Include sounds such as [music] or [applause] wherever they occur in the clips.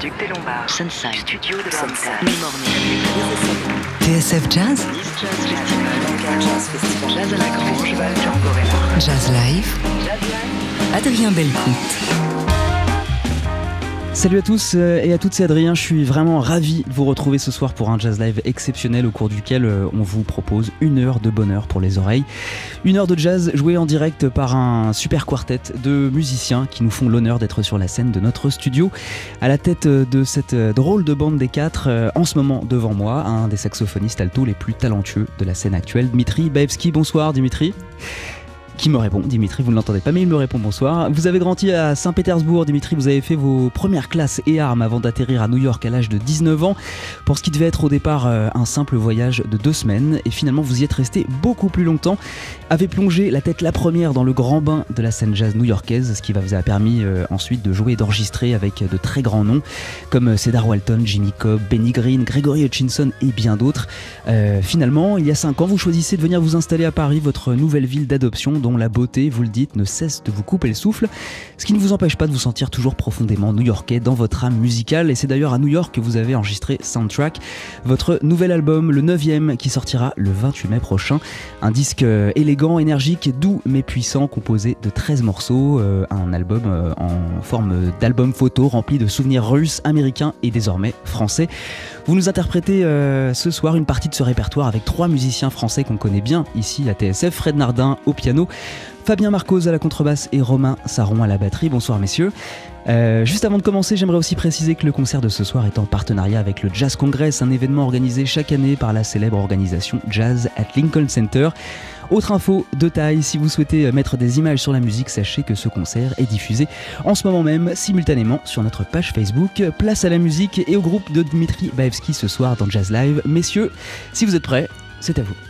Duc des Lombards, Sunside, Studio de Sunside. TSF Jazz, Nice Jazz Festival, Jazz à la Grange. Jazz Live, Adrien Belcout. Salut à tous euh, et à toutes, c'est Adrien. Je suis vraiment ravi de vous retrouver ce soir pour un jazz live exceptionnel au cours duquel euh, on vous propose une heure de bonheur pour les oreilles. Une heure de jazz jouée en direct par un super quartet de musiciens qui nous font l'honneur d'être sur la scène de notre studio. À la tête euh, de cette drôle de bande des quatre, en ce moment devant moi, un des saxophonistes alto les plus talentueux de la scène actuelle, Dmitri Baevski. Bonsoir Dimitri qui me répond. Dimitri, vous ne l'entendez pas, mais il me répond bonsoir. Vous avez grandi à Saint-Pétersbourg, Dimitri, vous avez fait vos premières classes et armes avant d'atterrir à New York à l'âge de 19 ans, pour ce qui devait être au départ euh, un simple voyage de deux semaines, et finalement vous y êtes resté beaucoup plus longtemps, avez plongé la tête la première dans le grand bain de la scène jazz new-yorkaise, ce qui vous a permis euh, ensuite de jouer et d'enregistrer avec de très grands noms, comme euh, Cedar Walton, Jimmy Cobb, Benny Green, Gregory Hutchinson et bien d'autres. Finalement, il y a 5 ans, vous choisissez de venir vous installer à Paris, votre nouvelle ville d'adoption, la beauté, vous le dites, ne cesse de vous couper le souffle, ce qui ne vous empêche pas de vous sentir toujours profondément new-yorkais dans votre âme musicale. Et c'est d'ailleurs à New York que vous avez enregistré Soundtrack, votre nouvel album, le 9 qui sortira le 28 mai prochain. Un disque euh, élégant, énergique, doux mais puissant, composé de 13 morceaux. euh, un album euh, en forme d'album photo rempli de souvenirs russes, américains et désormais français. Vous nous interprétez euh, ce soir une partie de ce répertoire avec trois musiciens français qu'on connaît bien ici à TSF, Fred Nardin au piano, Fabien Marcos à la contrebasse et Romain Saron à la batterie. Bonsoir messieurs. Euh, juste avant de commencer, j'aimerais aussi préciser que le concert de ce soir est en partenariat avec le Jazz Congress, un événement organisé chaque année par la célèbre organisation Jazz at Lincoln Center. Autre info de taille, si vous souhaitez mettre des images sur la musique, sachez que ce concert est diffusé en ce moment même simultanément sur notre page Facebook. Place à la musique et au groupe de Dmitri Baevski ce soir dans Jazz Live. Messieurs, si vous êtes prêts, c'est à vous.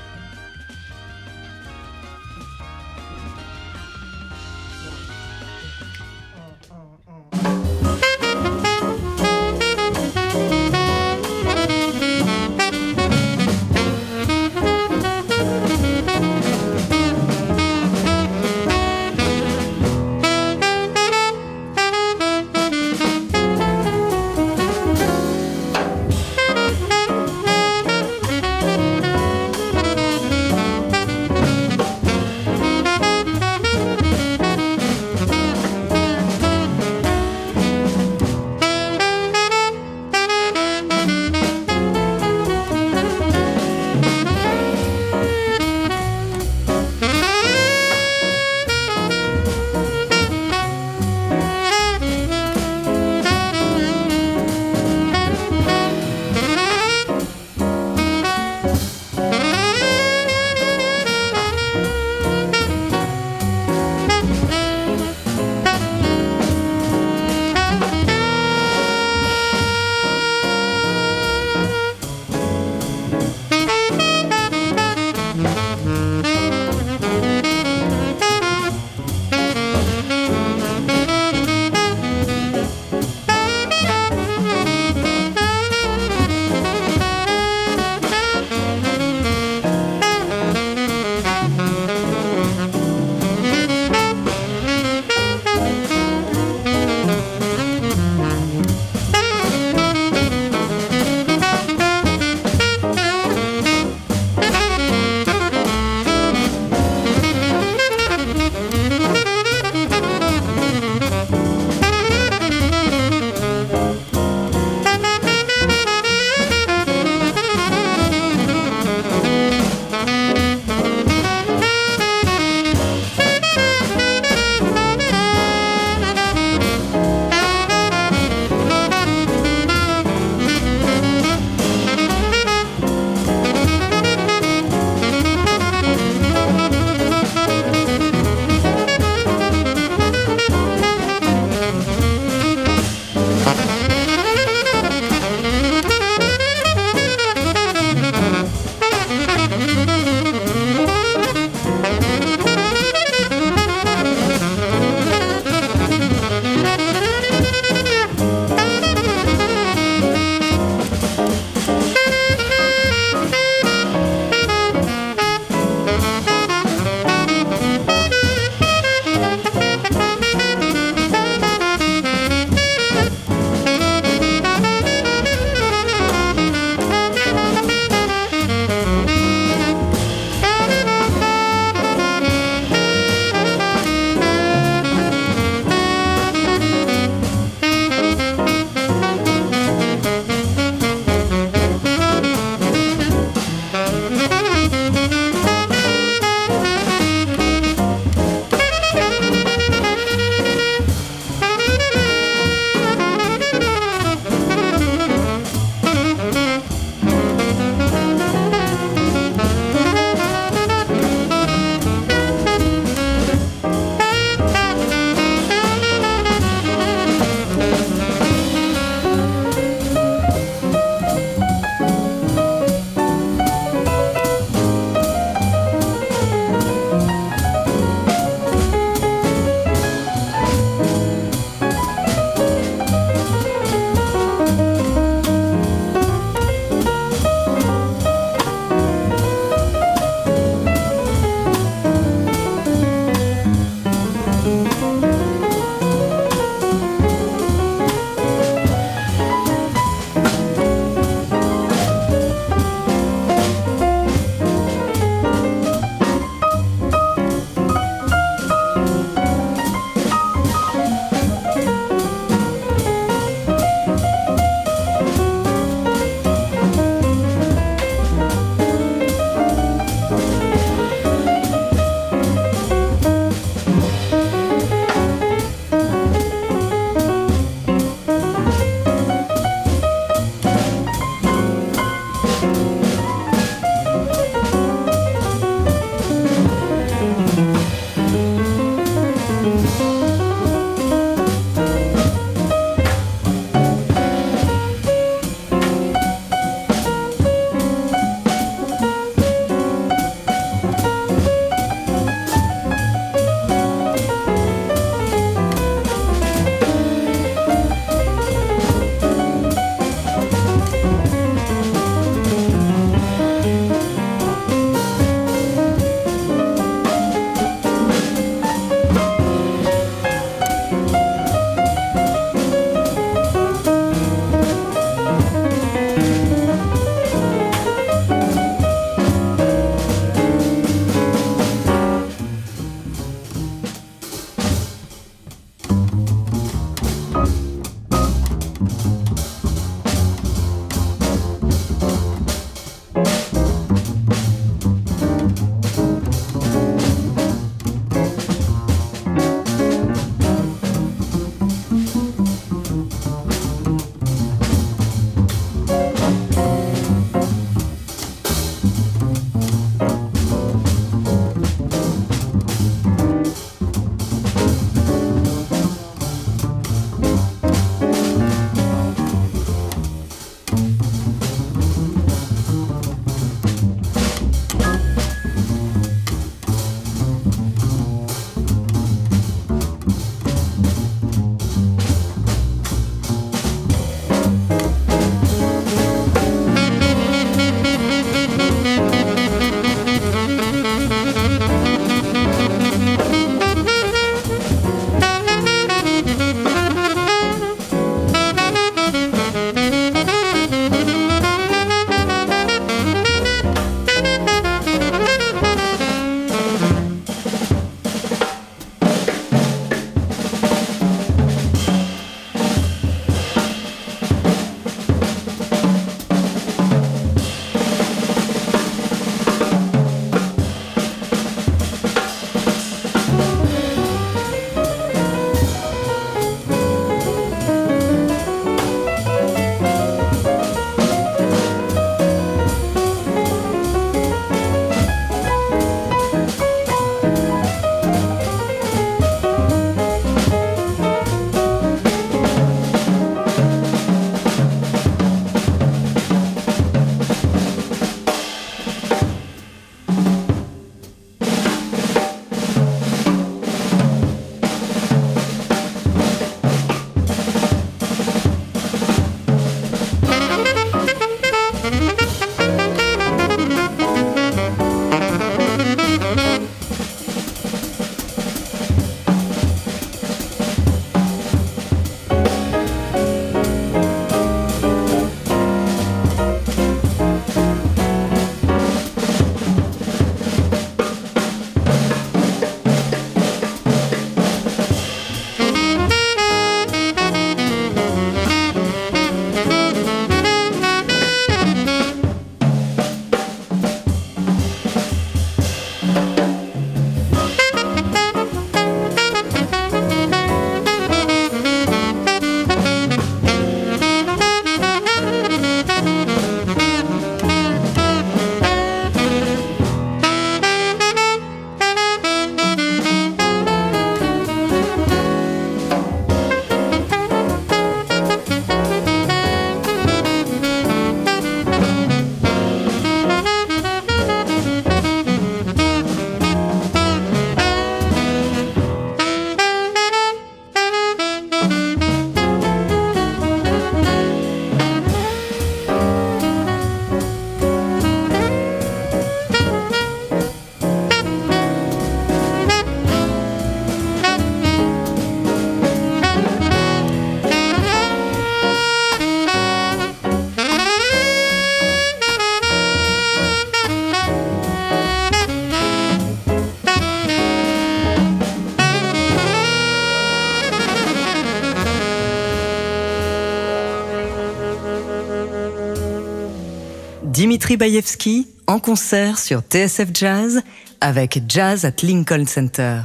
Bayevski en concert sur TSF Jazz avec Jazz at Lincoln Center.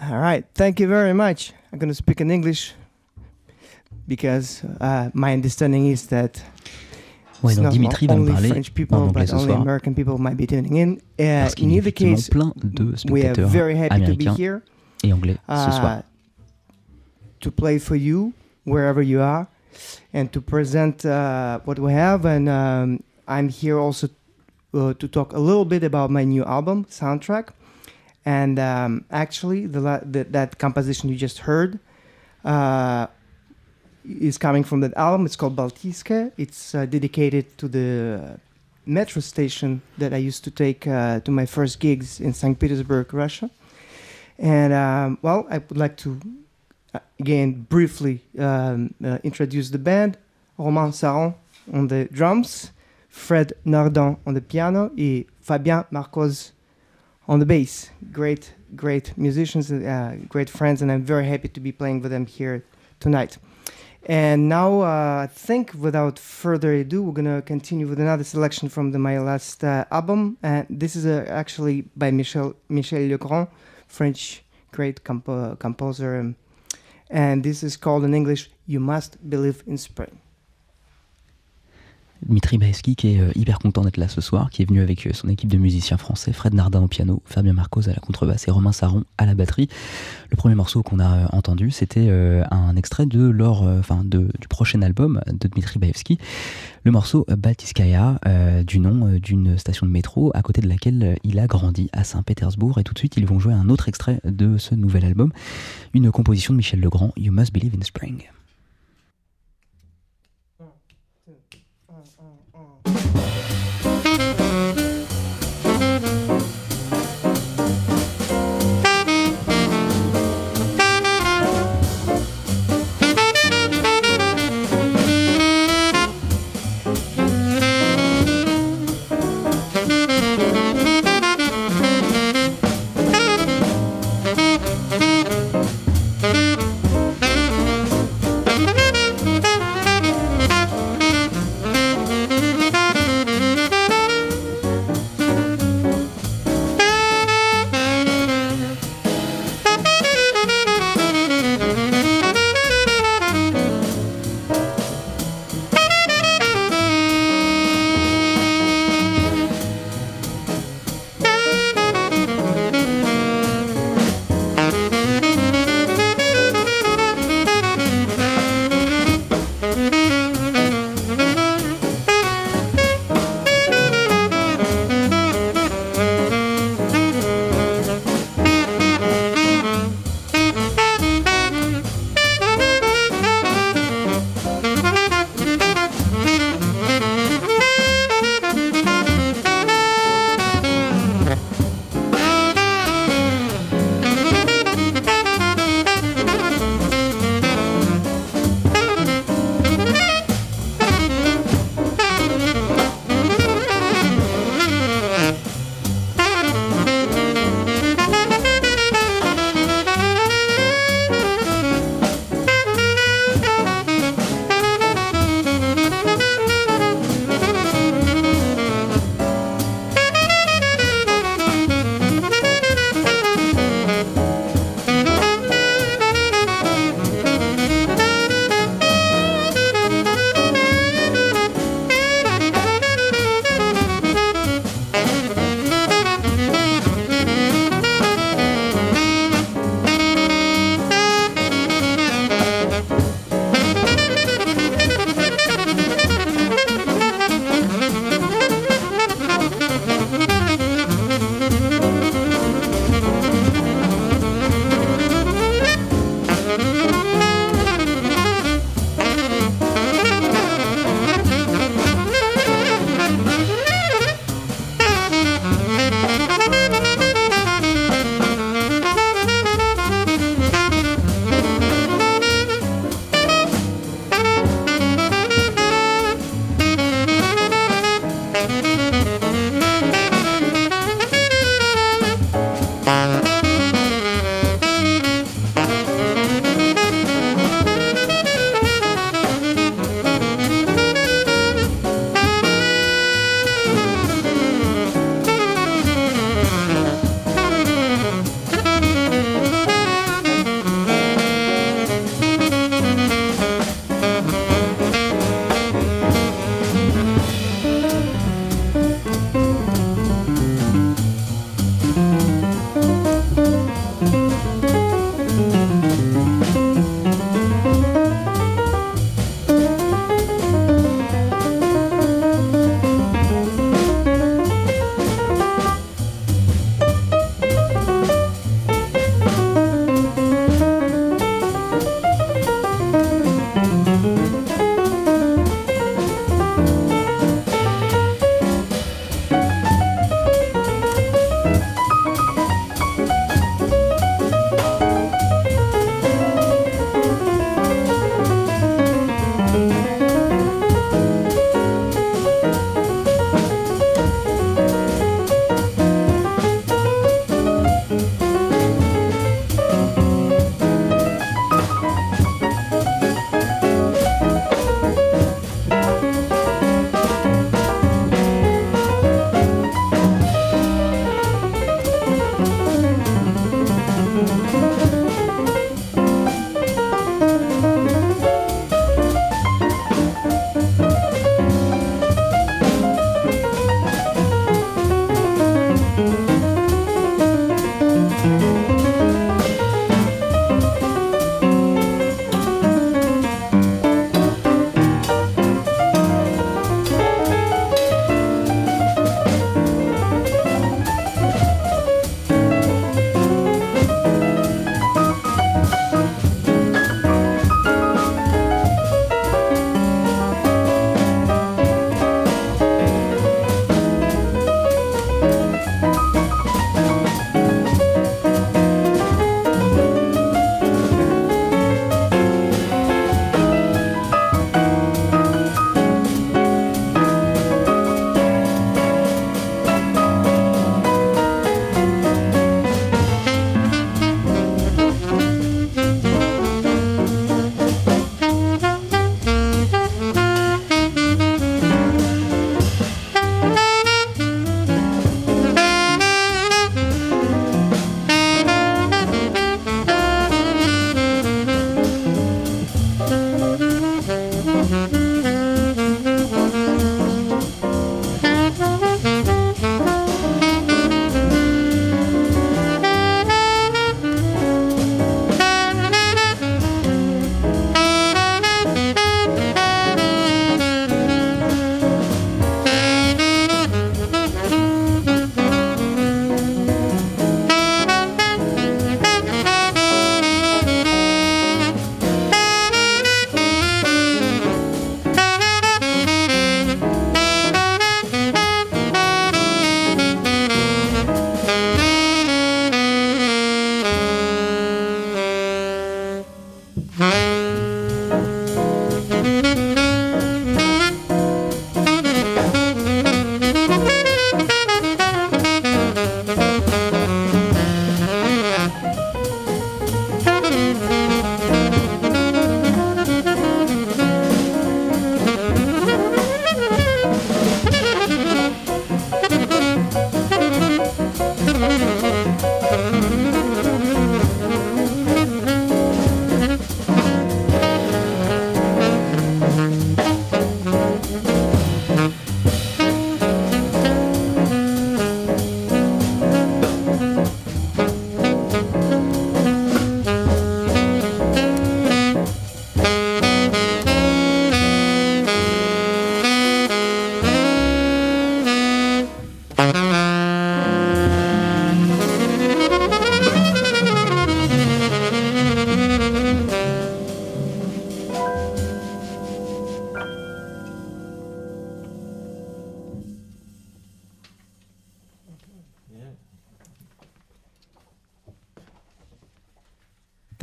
All right, thank you very much. I'm going to speak in English because uh, my understanding is that Ouais, it's donc not Dimitri va nous only parler French en people, anglais but ce only soir. American people might be tuning in. Uh, Parce qu'il in y a either effectivement case, plein de we are spectateurs very happy to be américains here et anglais ce uh, soir. to play for you wherever you are and to present uh, what we have. And um, I'm here also uh, to talk a little bit about my new album, Soundtrack. And um, actually, the, la- the, that composition you just heard uh, is coming from that album. It's called Baltiska. It's uh, dedicated to the metro station that I used to take uh, to my first gigs in St. Petersburg, Russia. And um, well, I would like to again briefly um, uh, introduce the band. Romain Saron on the drums, Fred Nardin on the piano, and Fabien Marcos on the bass. Great, great musicians, uh, great friends, and I'm very happy to be playing with them here tonight. And now, uh, I think without further ado, we're gonna continue with another selection from the, my last uh, album. And this is uh, actually by Michel Michel Legrand, French great compo- composer. um, and this is called in English "You Must Believe in Spring." Dmitri Baevski qui est euh, hyper content d'être là ce soir, qui est venu avec euh, son équipe de musiciens français, Fred Nardin au piano, Fabien Marcos à la contrebasse et Romain Saron à la batterie. Le premier morceau qu'on a euh, entendu, c'était un extrait de leur, enfin, de, du prochain album de Dmitri Baevski, le morceau Baltiskaya, euh, du nom d'une station de métro à côté de laquelle il a grandi à Saint-Pétersbourg. Et tout de suite, ils vont jouer un autre extrait de ce nouvel album, une composition de Michel Legrand, You Must Believe in Spring. Thank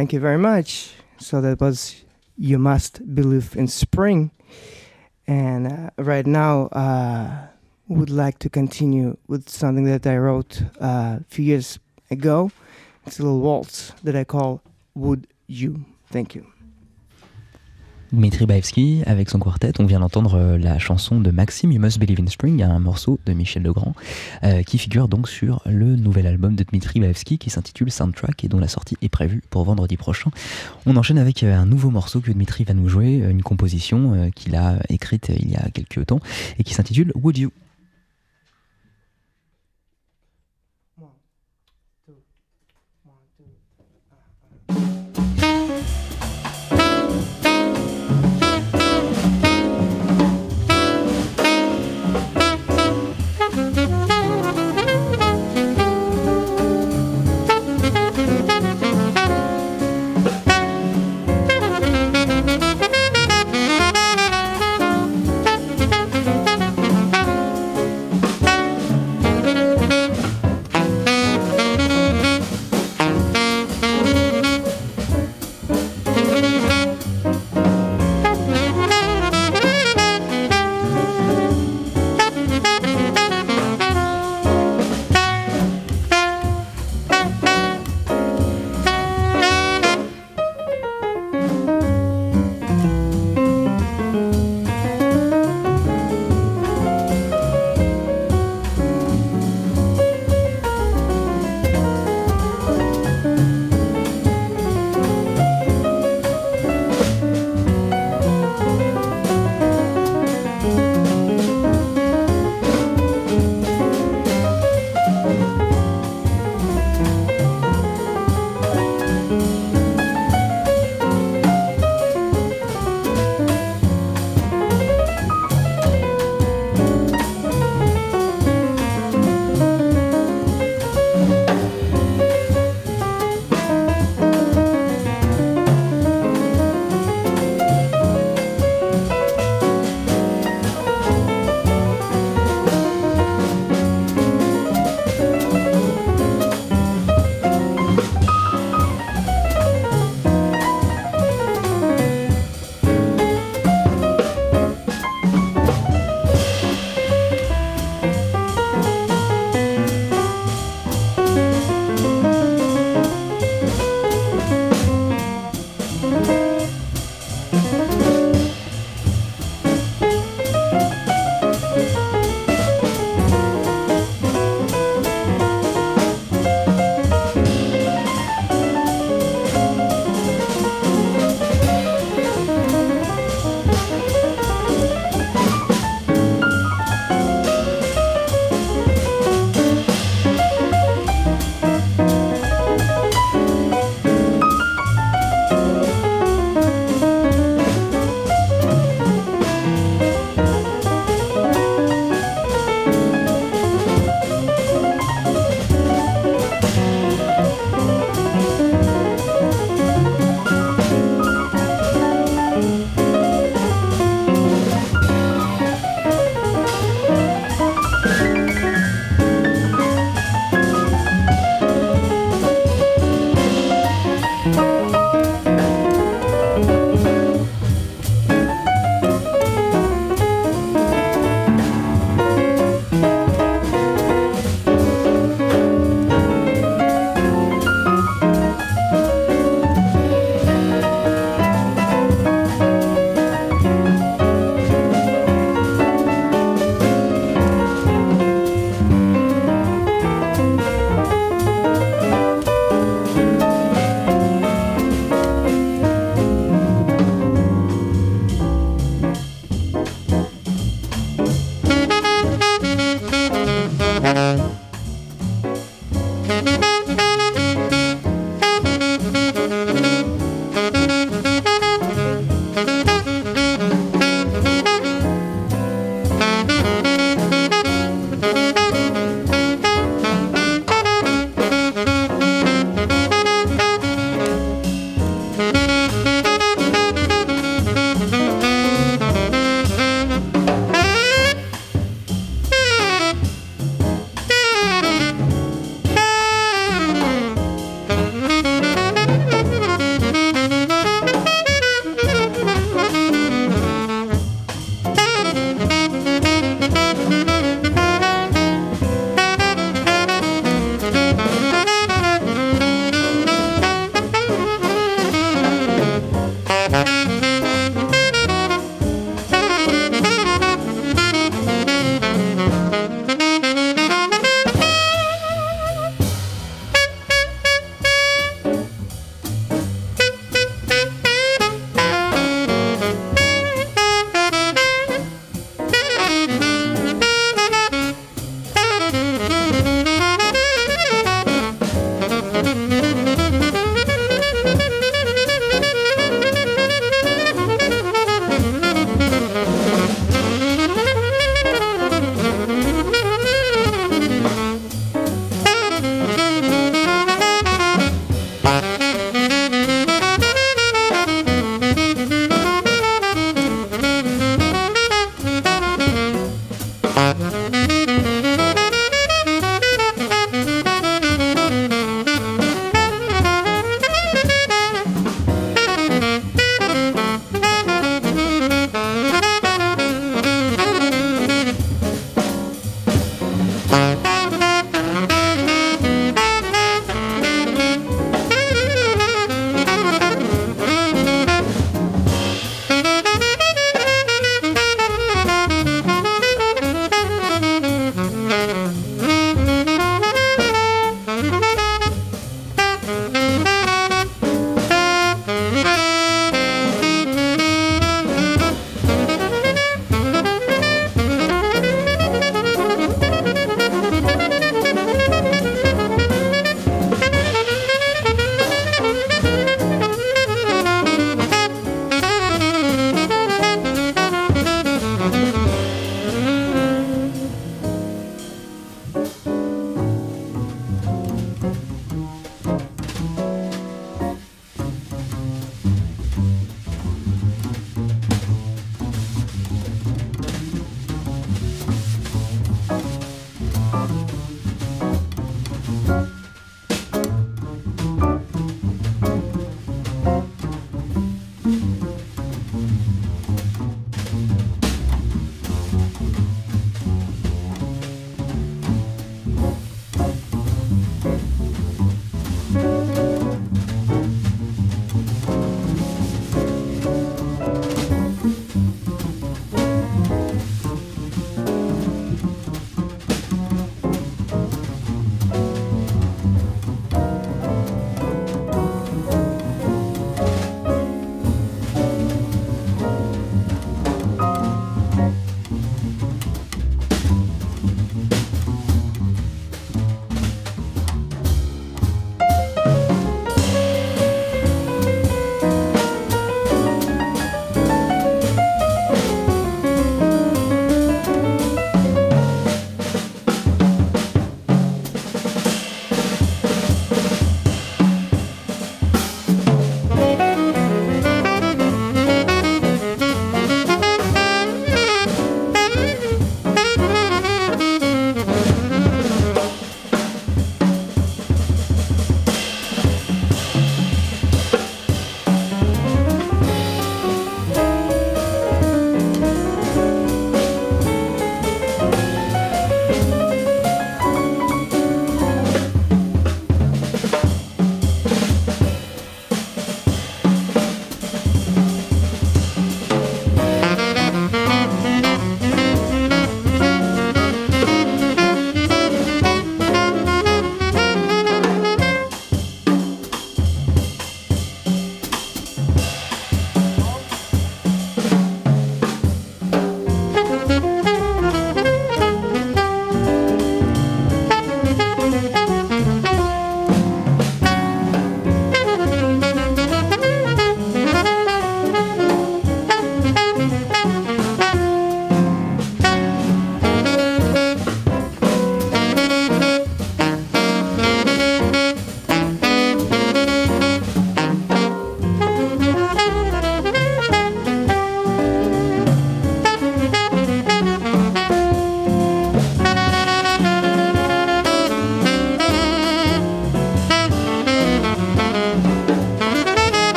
Thank you very much. So that was You Must Believe in Spring. And uh, right now, uh, would like to continue with something that I wrote uh, a few years ago. It's a little waltz that I call Would You. Thank you. Dmitri Baevski avec son quartet. On vient d'entendre euh, la chanson de Maxime, You Must Believe in Spring, un morceau de Michel Legrand, euh, qui figure donc sur le nouvel album de Dmitri Baevski qui s'intitule Soundtrack et dont la sortie est prévue pour vendredi prochain. On enchaîne avec euh, un nouveau morceau que Dmitri va nous jouer, une composition qu'il a écrite il y a quelques temps et qui s'intitule Would You?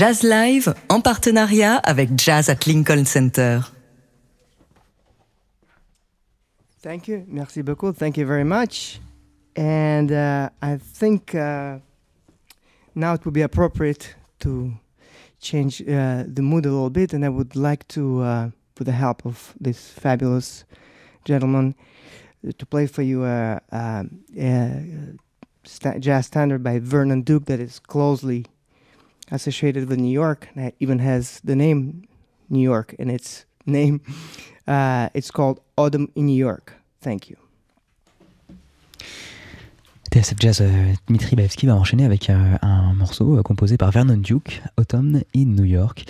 Jazz Live en partenariat avec Jazz at Lincoln Center. Thank you. Merci beaucoup. Thank you very much. And uh, I think uh, now it would be appropriate to change uh, the mood a little bit, and I would like to, uh, with the help of this fabulous gentleman, uh, to play for you a, a, a sta- jazz standard by Vernon Duke that is closely associated with New York, and it even has the name New York in its name. [laughs] Uh, it's called Autumn in New York. Thank you. TSF Jazz, euh, Dmitri Baevski va enchaîner avec euh, un morceau euh, composé par Vernon Duke, Autumn in New York,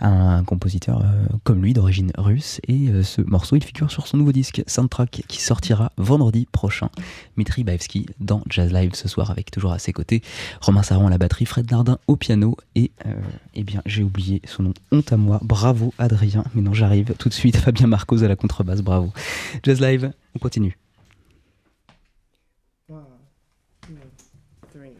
un compositeur euh, comme lui d'origine russe. Et euh, ce morceau, il figure sur son nouveau disque Soundtrack qui sortira vendredi prochain. Dmitri Baevski dans Jazz Live ce soir avec toujours à ses côtés Romain Saron à la batterie, Fred Nardin au piano et, euh, eh bien, j'ai oublié son nom, honte à moi, bravo Adrien, mais non, j'arrive tout de suite, [laughs] Fabien Marcos à la contrebasse, bravo. Jazz Live, on continue. One, three.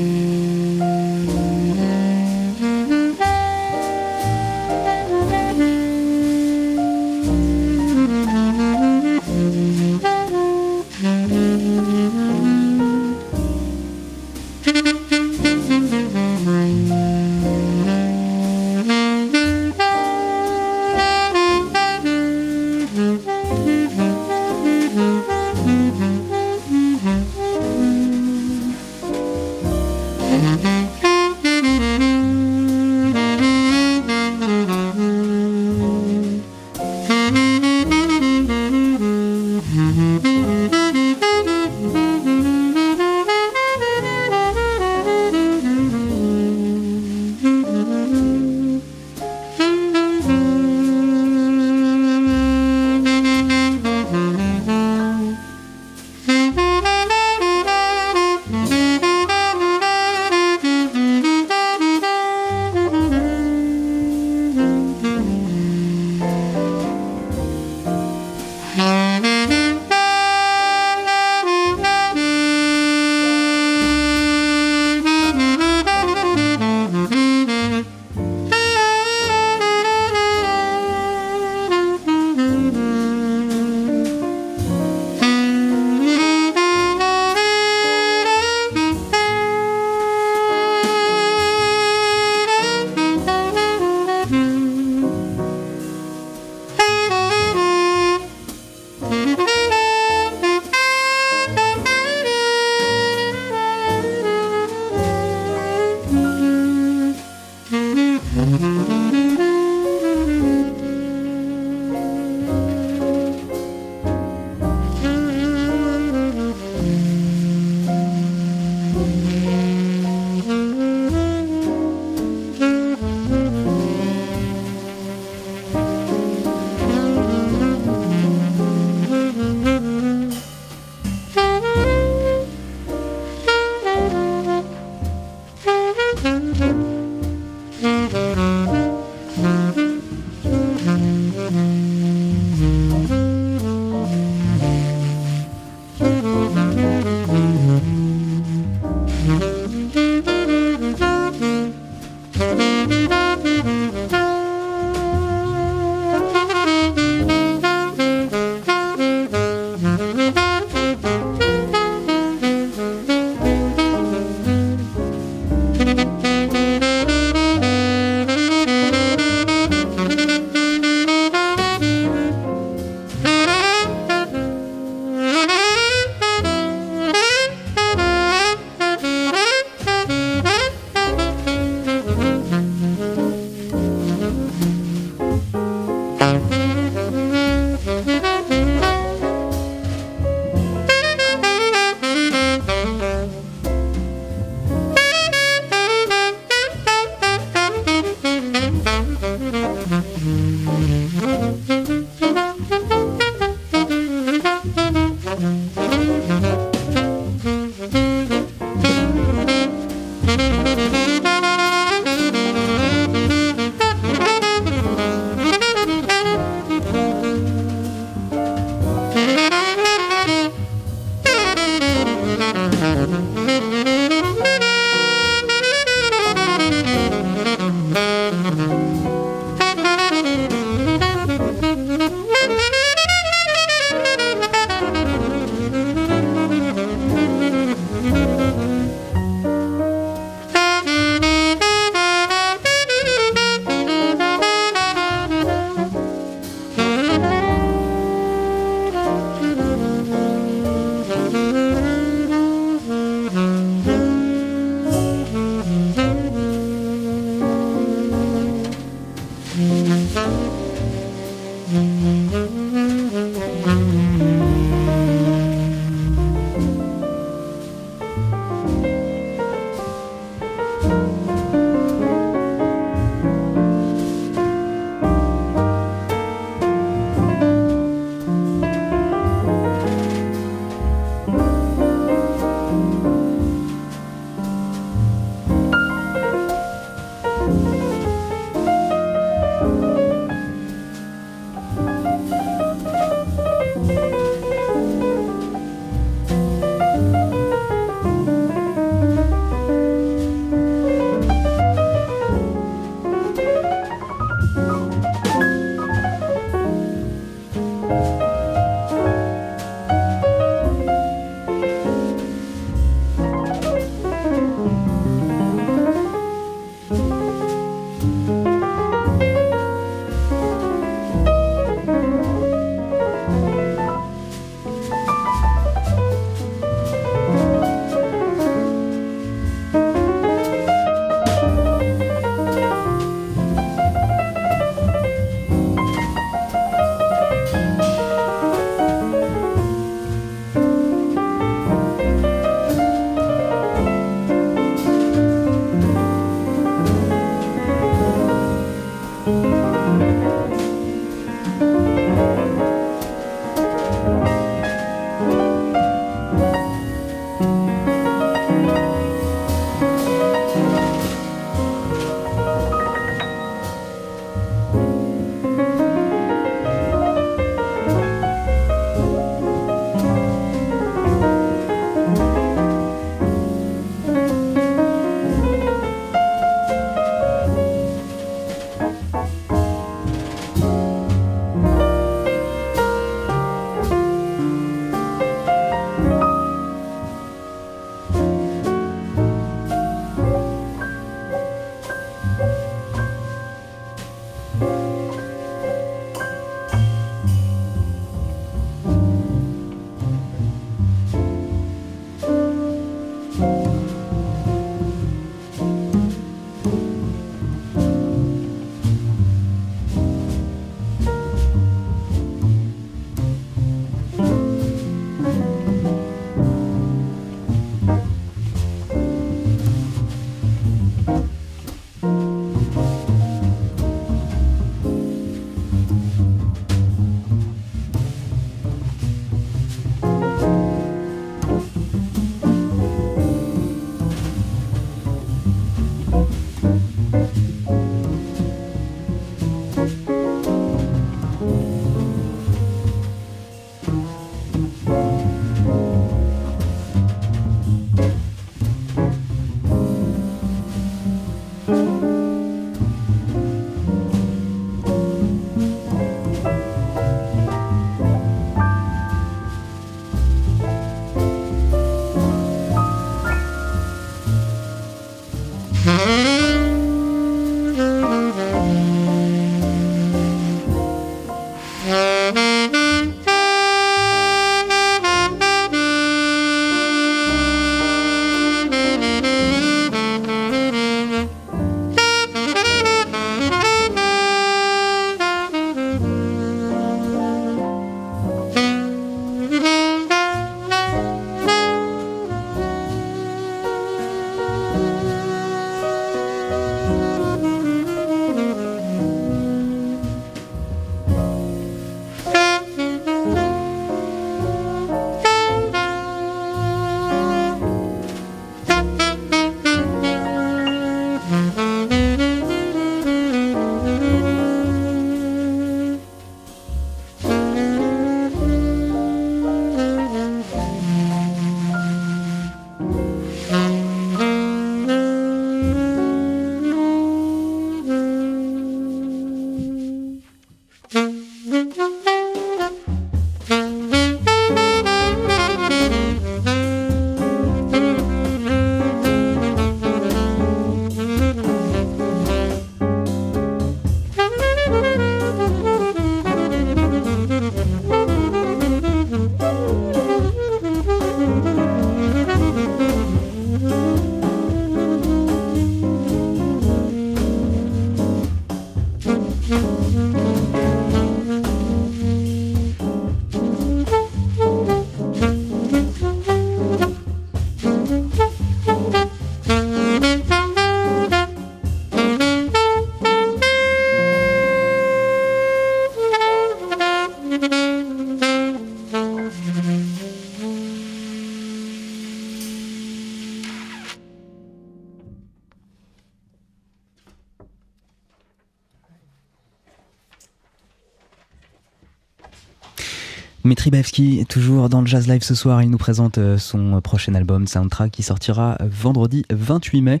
Dmitri Bevski, toujours dans le Jazz Live ce soir, il nous présente euh, son prochain album Soundtrack qui sortira vendredi 28 mai.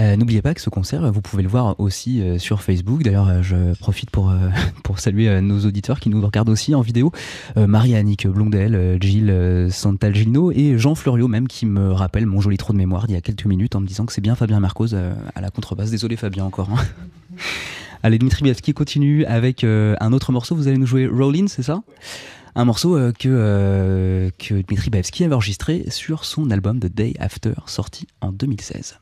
Euh, n'oubliez pas que ce concert, vous pouvez le voir aussi euh, sur Facebook. D'ailleurs, je profite pour, [laughs] pour saluer nos auditeurs qui nous regardent aussi en vidéo. Marie-Annick Blondel, Gilles Santalgino et Jean Florio même qui me rappelle mon joli trou de mémoire d'il y a quelques minutes en me disant que c'est bien Fabien Marcos à la contrebasse. Désolé Fabien encore. Hein. [laughs] Allez, Dmitri Bevski continue avec un autre morceau. Vous allez nous jouer Rollin, c'est ça? Un morceau euh, que, euh, que Dmitri Baevski avait enregistré sur son album The Day After, sorti en 2016.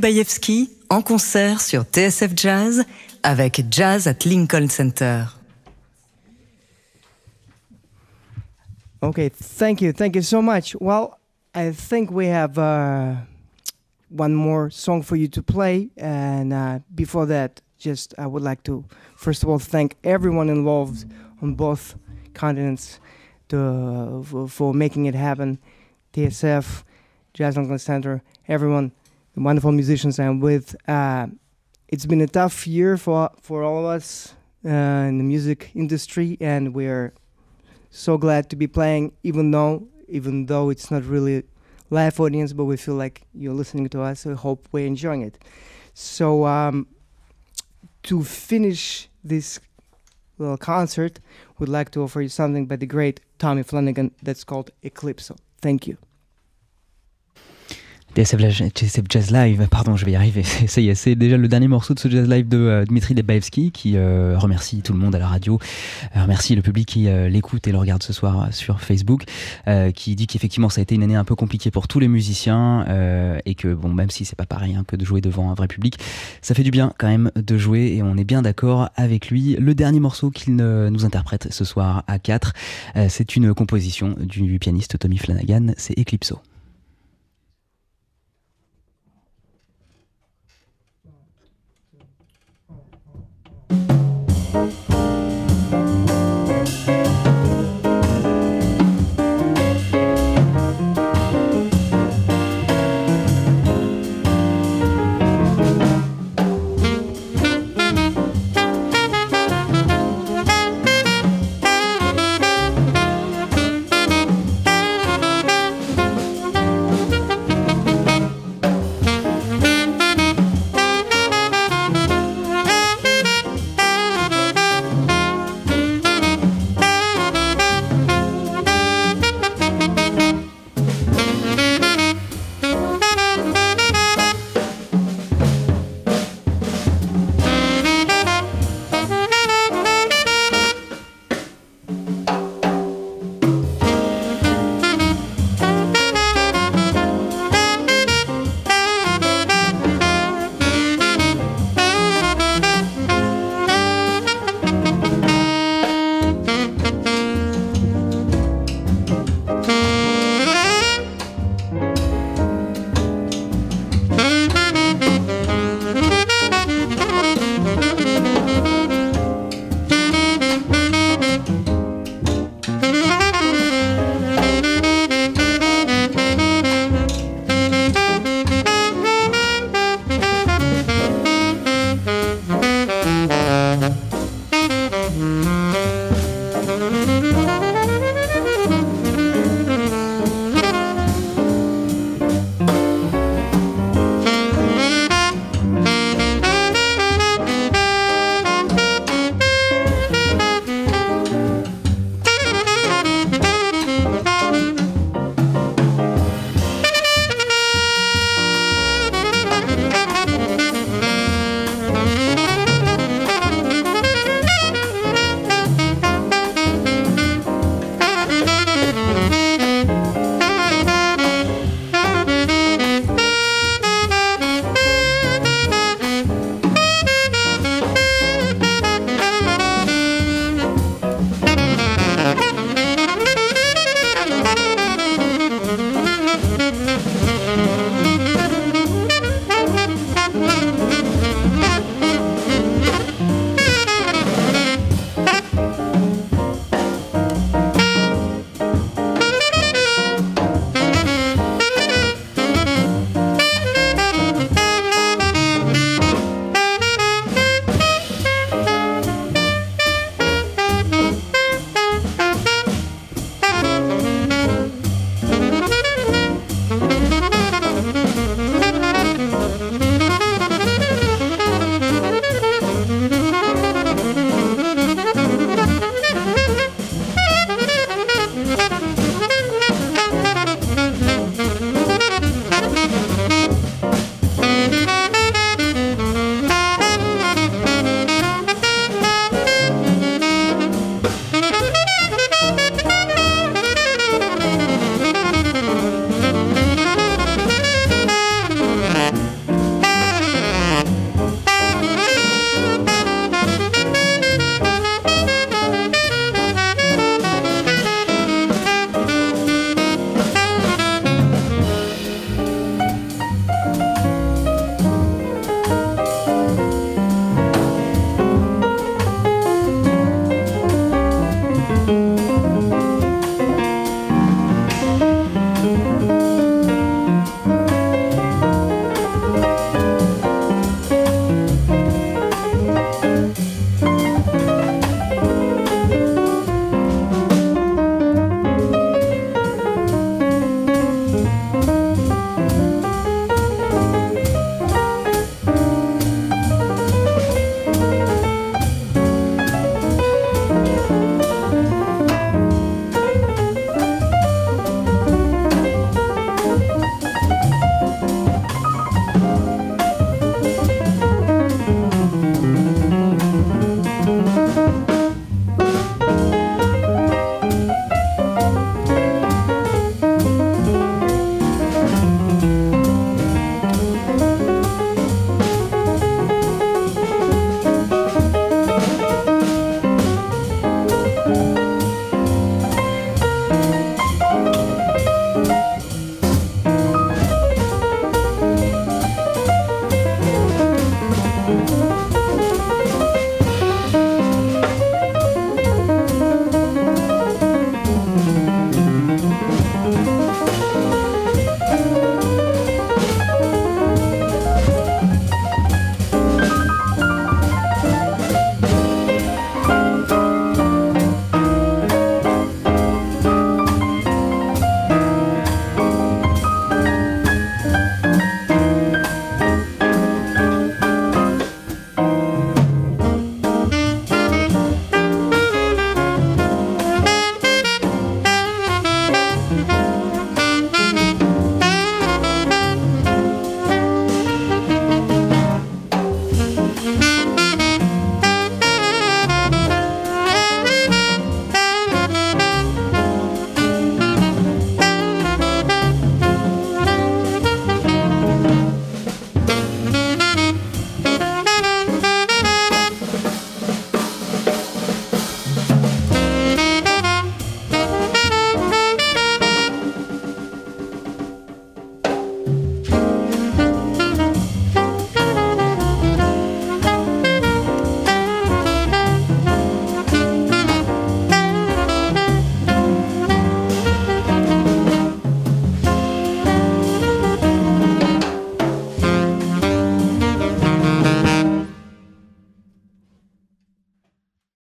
Dmitri Bayevski en concert sur TSF Jazz avec Jazz at Lincoln Center. Okay, thank you, thank you so much. Well, I think we have uh, one more song for you to play, and uh, before that, just I would like to first of all thank everyone involved on both continents to, for, for making it happen. TSF, Jazz Lincoln Center, everyone, wonderful musicians I'm with. Uh, it's been a tough year for for all of us uh, in the music industry, and we're so glad to be playing, even though even though it's not really live audience, but we feel like you're listening to us. I hope we're enjoying it. So um, to finish this little concert, we'd like to offer you something by the great Tommy Flanagan that's called Eclipso. Thank you. TSF, Jazz Live, pardon, je vais y arriver. [laughs] Ça y est, c'est déjà le dernier morceau de ce Jazz Live de euh, Dmitri Lebaevski qui euh, remercie tout le monde à la radio, euh, remercie le public qui l'écoute et le regarde ce soir sur Facebook, qui dit qu'effectivement ça a été une année un peu compliquée pour tous les musiciens et que bon, même si c'est pas pareil hein, que de jouer devant un vrai public, ça fait du bien quand même de jouer et on est bien d'accord avec lui. Le dernier morceau qu'il nous interprète ce soir à 4, c'est une composition du pianiste Tommy Flanagan, c'est Eclipso.